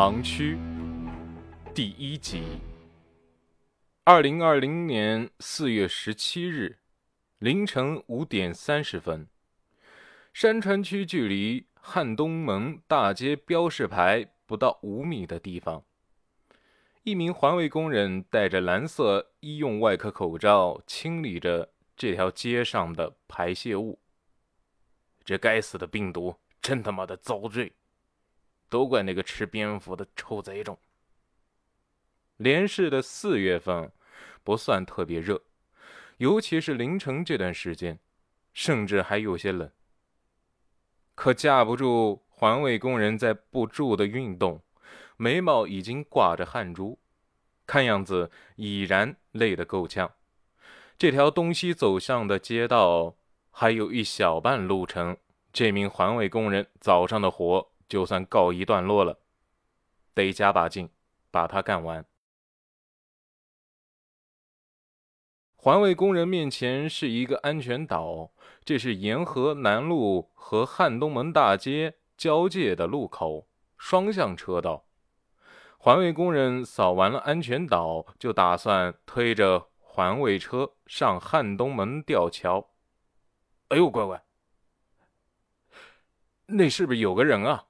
盲区第一集。二零二零年四月十七日凌晨五点三十分，山川区距离汉东门大街标示牌不到五米的地方，一名环卫工人戴着蓝色医用外科口罩，清理着这条街上的排泄物。这该死的病毒真他妈的遭罪！都怪那个吃蝙蝠的臭贼种。连市的四月份不算特别热，尤其是凌晨这段时间，甚至还有些冷。可架不住环卫工人在不住的运动，眉毛已经挂着汗珠，看样子已然累得够呛。这条东西走向的街道还有一小半路程，这名环卫工人早上的活。就算告一段落了，得加把劲，把它干完。环卫工人面前是一个安全岛，这是沿河南路和汉东门大街交界的路口，双向车道。环卫工人扫完了安全岛，就打算推着环卫车上汉东门吊桥。哎呦，乖乖，那是不是有个人啊？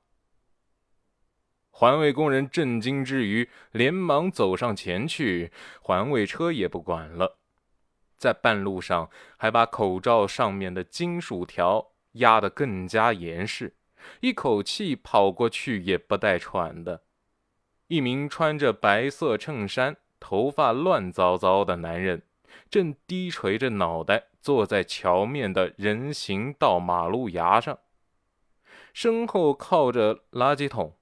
环卫工人震惊之余，连忙走上前去。环卫车也不管了，在半路上还把口罩上面的金属条压得更加严实，一口气跑过去也不带喘的。一名穿着白色衬衫、头发乱糟糟的男人，正低垂着脑袋坐在桥面的人行道马路牙上，身后靠着垃圾桶。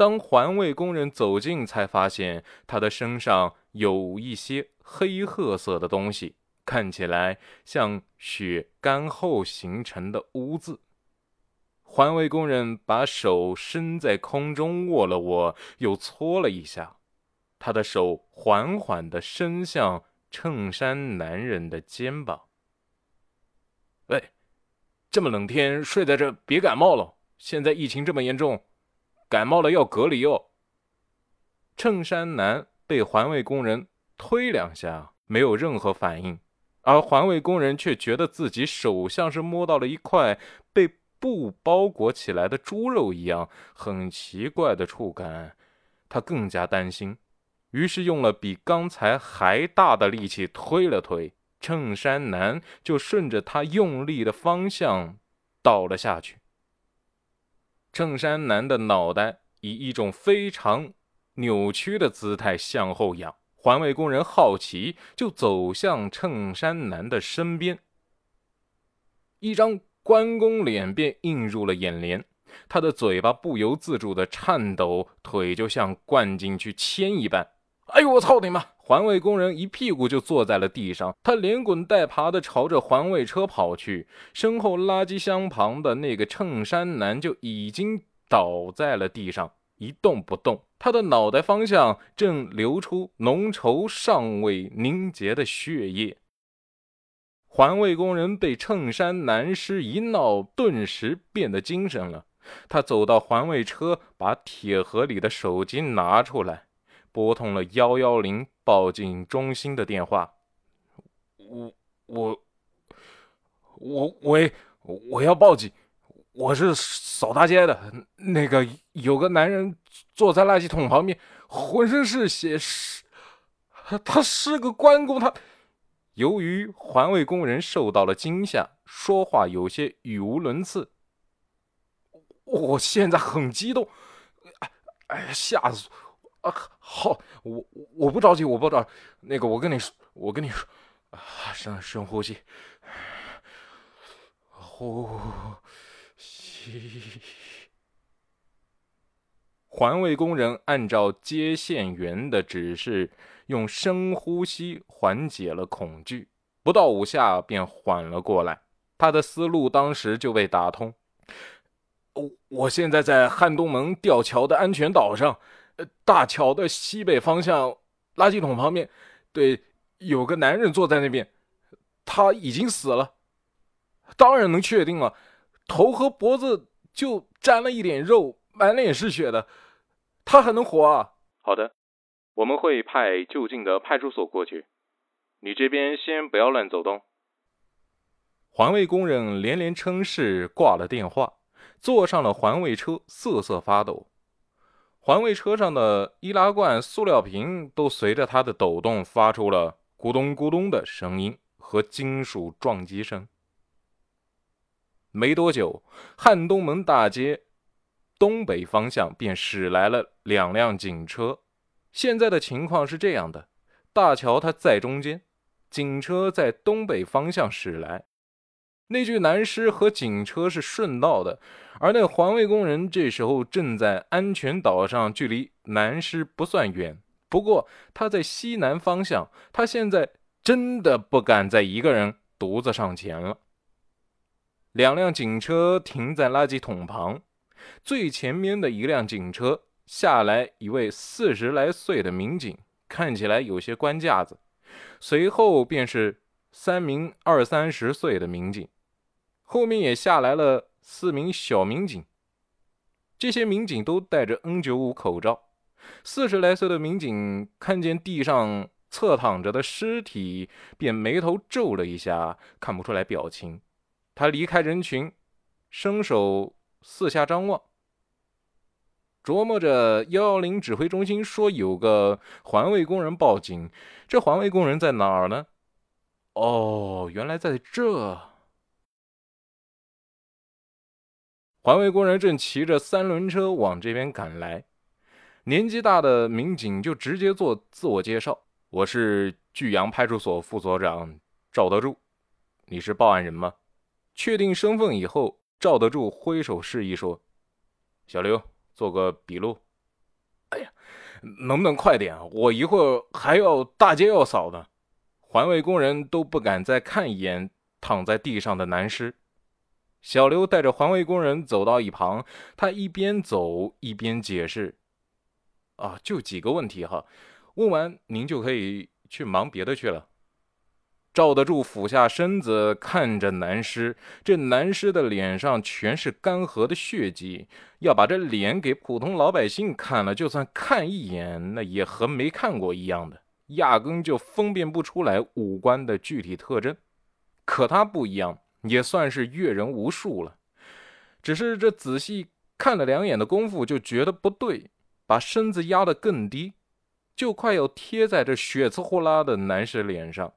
当环卫工人走近，才发现他的身上有一些黑褐色的东西，看起来像血干后形成的污渍。环卫工人把手伸在空中握了握，又搓了一下，他的手缓缓地伸向衬衫男人的肩膀。喂，这么冷天睡在这，别感冒了。现在疫情这么严重。感冒了要隔离哦。衬衫男被环卫工人推两下，没有任何反应，而环卫工人却觉得自己手像是摸到了一块被布包裹起来的猪肉一样，很奇怪的触感。他更加担心，于是用了比刚才还大的力气推了推，衬衫男就顺着他用力的方向倒了下去。衬衫男的脑袋以一种非常扭曲的姿态向后仰，环卫工人好奇，就走向衬衫男的身边。一张关公脸便映入了眼帘，他的嘴巴不由自主的颤抖，腿就像灌进去铅一般。哎呦，我操你妈！环卫工人一屁股就坐在了地上，他连滚带爬的朝着环卫车跑去，身后垃圾箱旁的那个衬衫男就已经倒在了地上，一动不动。他的脑袋方向正流出浓稠尚未凝结的血液。环卫工人被衬衫男尸一闹，顿时变得精神了。他走到环卫车，把铁盒里的手机拿出来。拨通了幺幺零报警中心的电话。我我我喂，我要报警，我是扫大街的。那个有个男人坐在垃圾桶旁边，浑身是血，是他是个关公。他由于环卫工人受到了惊吓，说话有些语无伦次。我现在很激动，哎呀，吓死！啊，好，我我不着急，我不着急。那个，我跟你说，我跟你说，啊，深深呼吸，呼吸。环卫工人按照接线员的指示，用深呼吸缓解了恐惧，不到五下便缓了过来。他的思路当时就被打通。我我现在在汉东门吊桥的安全岛上。大桥的西北方向，垃圾桶旁边，对，有个男人坐在那边，他已经死了，当然能确定了，头和脖子就沾了一点肉，满脸是血的，他还能活啊？好的，我们会派就近的派出所过去。你这边先不要乱走动。环卫工人连连称是，挂了电话，坐上了环卫车，瑟瑟发抖。环卫车上的易拉罐、塑料瓶都随着它的抖动发出了咕咚咕咚的声音和金属撞击声。没多久，汉东门大街东北方向便驶来了两辆警车。现在的情况是这样的：大桥它在中间，警车在东北方向驶来。那具男尸和警车是顺道的，而那环卫工人这时候正在安全岛上，距离男尸不算远。不过他在西南方向，他现在真的不敢再一个人独自上前了。两辆警车停在垃圾桶旁，最前面的一辆警车下来一位四十来岁的民警，看起来有些官架子。随后便是三名二三十岁的民警。后面也下来了四名小民警，这些民警都戴着 N95 口罩。四十来岁的民警看见地上侧躺着的尸体，便眉头皱了一下，看不出来表情。他离开人群，伸手四下张望，琢磨着幺幺零指挥中心说有个环卫工人报警，这环卫工人在哪儿呢？哦，原来在这。环卫工人正骑着三轮车往这边赶来，年纪大的民警就直接做自我介绍：“我是巨阳派出所副所长赵德柱，你是报案人吗？”确定身份以后，赵德柱挥手示意说：“小刘，做个笔录。”哎呀，能不能快点？我一会儿还要大街要扫呢。环卫工人都不敢再看一眼躺在地上的男尸。小刘带着环卫工人走到一旁，他一边走一边解释：“啊，就几个问题哈，问完您就可以去忙别的去了。”赵德柱俯下身子看着男尸，这男尸的脸上全是干涸的血迹，要把这脸给普通老百姓看了，就算看一眼，那也和没看过一样的，压根就分辨不出来五官的具体特征。可他不一样。也算是阅人无数了，只是这仔细看了两眼的功夫，就觉得不对，把身子压得更低，就快要贴在这血呲呼啦的男士脸上。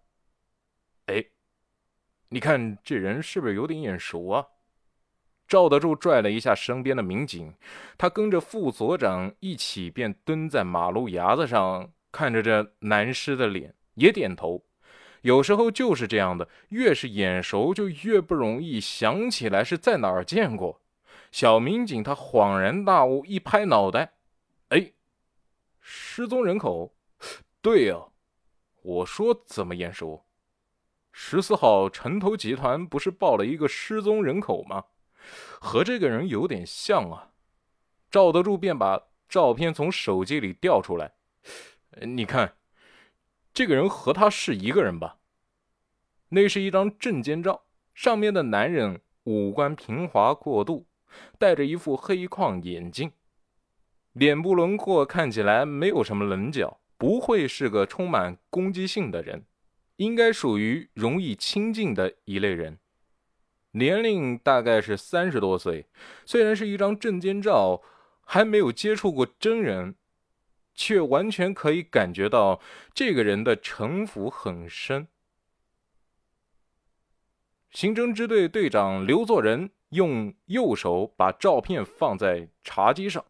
哎，你看这人是不是有点眼熟啊？赵德柱拽了一下身边的民警，他跟着副所长一起便蹲在马路牙子上，看着这男尸的脸，也点头。有时候就是这样的，越是眼熟，就越不容易想起来是在哪儿见过。小民警他恍然大悟，一拍脑袋：“哎，失踪人口，对呀，我说怎么眼熟？十四号城投集团不是报了一个失踪人口吗？和这个人有点像啊。”赵德柱便把照片从手机里调出来，你看。这个人和他是一个人吧？那是一张证件照，上面的男人五官平滑过度，戴着一副黑框眼镜，脸部轮廓看起来没有什么棱角，不会是个充满攻击性的人，应该属于容易亲近的一类人。年龄大概是三十多岁，虽然是一张证件照，还没有接触过真人。却完全可以感觉到这个人的城府很深。刑侦支队队长刘作仁用右手把照片放在茶几上，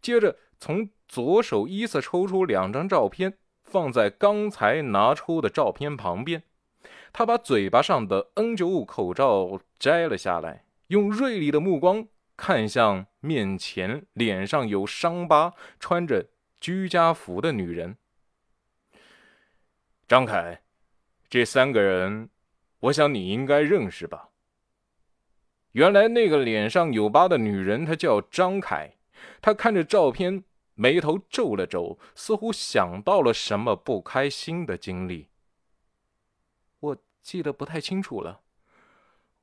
接着从左手依次抽出两张照片，放在刚才拿出的照片旁边。他把嘴巴上的 N95 口罩摘了下来，用锐利的目光看向面前脸上有伤疤、穿着。居家服的女人，张凯，这三个人，我想你应该认识吧？原来那个脸上有疤的女人，她叫张凯。她看着照片，眉头皱了皱，似乎想到了什么不开心的经历。我记得不太清楚了。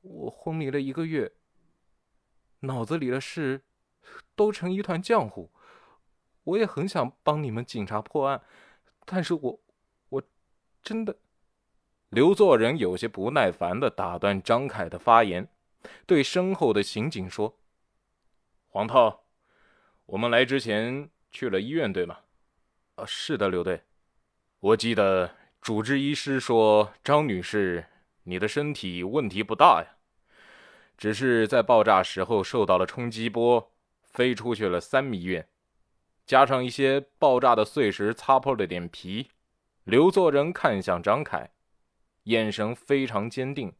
我昏迷了一个月，脑子里的事都成一团浆糊。我也很想帮你们警察破案，但是我，我真的……刘作人有些不耐烦的打断张凯的发言，对身后的刑警说：“黄涛，我们来之前去了医院，对吗？”“啊，是的，刘队。我记得主治医师说，张女士，你的身体问题不大呀，只是在爆炸时候受到了冲击波，飞出去了三米远。”加上一些爆炸的碎石擦破了点皮，刘作人看向张凯，眼神非常坚定。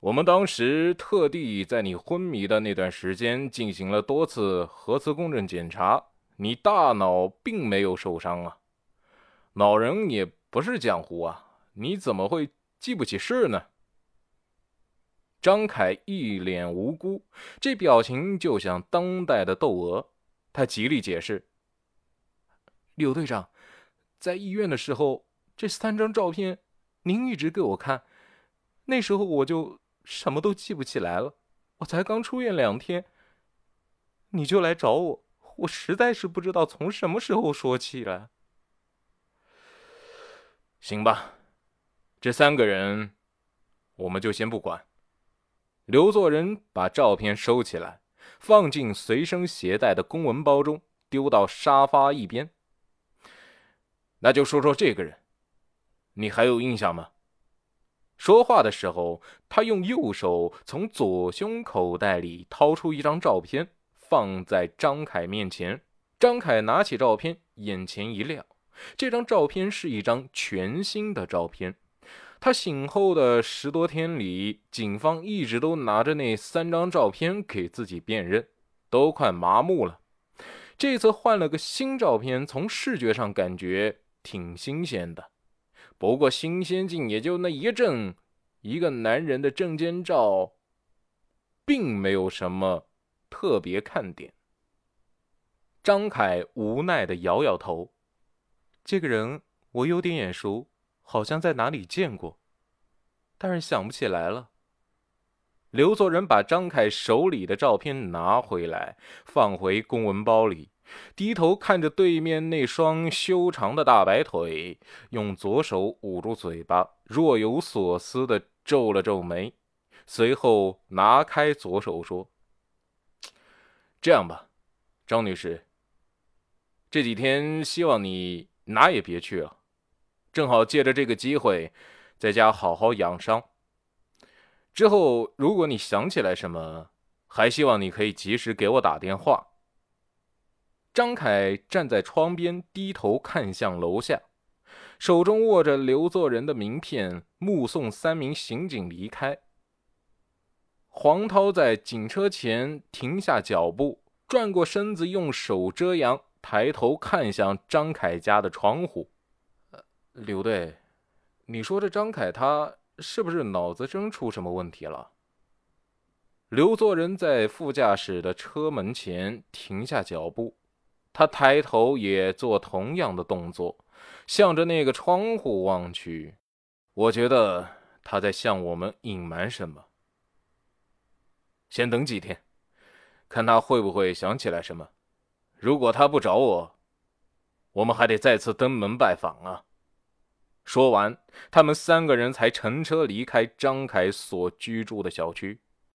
我们当时特地在你昏迷的那段时间进行了多次核磁共振检查，你大脑并没有受伤啊。老人也不是浆糊啊，你怎么会记不起事呢？张凯一脸无辜，这表情就像当代的窦娥。他极力解释：“柳队长，在医院的时候，这三张照片您一直给我看，那时候我就什么都记不起来了。我才刚出院两天，你就来找我，我实在是不知道从什么时候说起了。行吧，这三个人我们就先不管。”刘作人把照片收起来。放进随身携带的公文包中，丢到沙发一边。那就说说这个人，你还有印象吗？说话的时候，他用右手从左胸口袋里掏出一张照片，放在张凯面前。张凯拿起照片，眼前一亮。这张照片是一张全新的照片。他醒后的十多天里，警方一直都拿着那三张照片给自己辨认，都快麻木了。这次换了个新照片，从视觉上感觉挺新鲜的。不过新鲜劲也就那一阵，一个男人的证件照，并没有什么特别看点。张凯无奈的摇摇头，这个人我有点眼熟。好像在哪里见过，但是想不起来了。刘作人把张凯手里的照片拿回来，放回公文包里，低头看着对面那双修长的大白腿，用左手捂住嘴巴，若有所思的皱了皱眉，随后拿开左手说：“这样吧，张女士，这几天希望你哪也别去了。”正好借着这个机会，在家好好养伤。之后，如果你想起来什么，还希望你可以及时给我打电话。张凯站在窗边，低头看向楼下，手中握着刘作人的名片，目送三名刑警离开。黄涛在警车前停下脚步，转过身子，用手遮阳，抬头看向张凯家的窗户。刘队，你说这张凯他是不是脑子真出什么问题了？刘作人在副驾驶的车门前停下脚步，他抬头也做同样的动作，向着那个窗户望去。我觉得他在向我们隐瞒什么。先等几天，看他会不会想起来什么。如果他不找我，我们还得再次登门拜访啊。说完，他们三个人才乘车离开张凯所居住的小区。